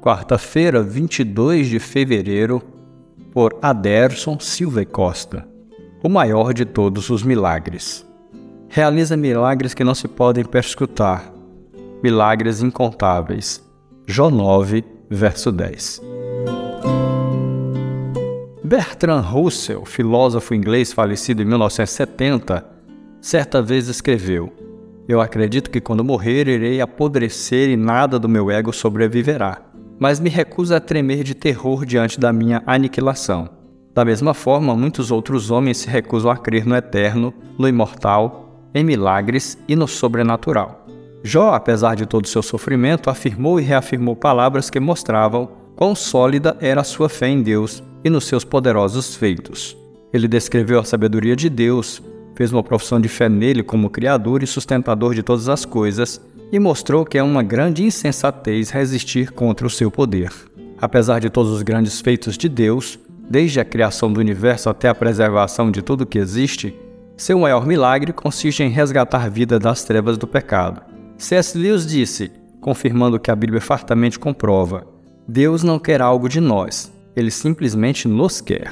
quarta-feira, 22 de fevereiro, por Aderson Silva Costa. O maior de todos os milagres. Realiza milagres que não se podem perscrutar, milagres incontáveis. Jó 9, verso 10. Bertrand Russell, filósofo inglês falecido em 1970, certa vez escreveu: Eu acredito que quando morrer irei apodrecer e nada do meu ego sobreviverá mas me recuso a tremer de terror diante da minha aniquilação. Da mesma forma, muitos outros homens se recusam a crer no eterno, no imortal, em milagres e no sobrenatural. Jó, apesar de todo o seu sofrimento, afirmou e reafirmou palavras que mostravam quão sólida era a sua fé em Deus e nos seus poderosos feitos. Ele descreveu a sabedoria de Deus, fez uma profissão de fé nele como Criador e sustentador de todas as coisas e mostrou que é uma grande insensatez resistir contra o seu poder. Apesar de todos os grandes feitos de Deus, desde a criação do universo até a preservação de tudo que existe, seu maior milagre consiste em resgatar a vida das trevas do pecado. C.S. Lewis disse, confirmando o que a Bíblia fartamente comprova: Deus não quer algo de nós, ele simplesmente nos quer.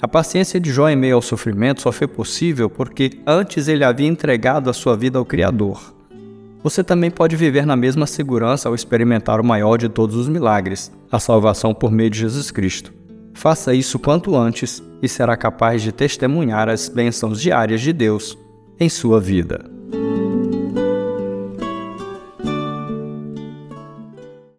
A paciência de Jó em meio ao sofrimento só foi possível porque antes ele havia entregado a sua vida ao Criador. Você também pode viver na mesma segurança ao experimentar o maior de todos os milagres, a salvação por meio de Jesus Cristo. Faça isso quanto antes e será capaz de testemunhar as bênçãos diárias de Deus em sua vida.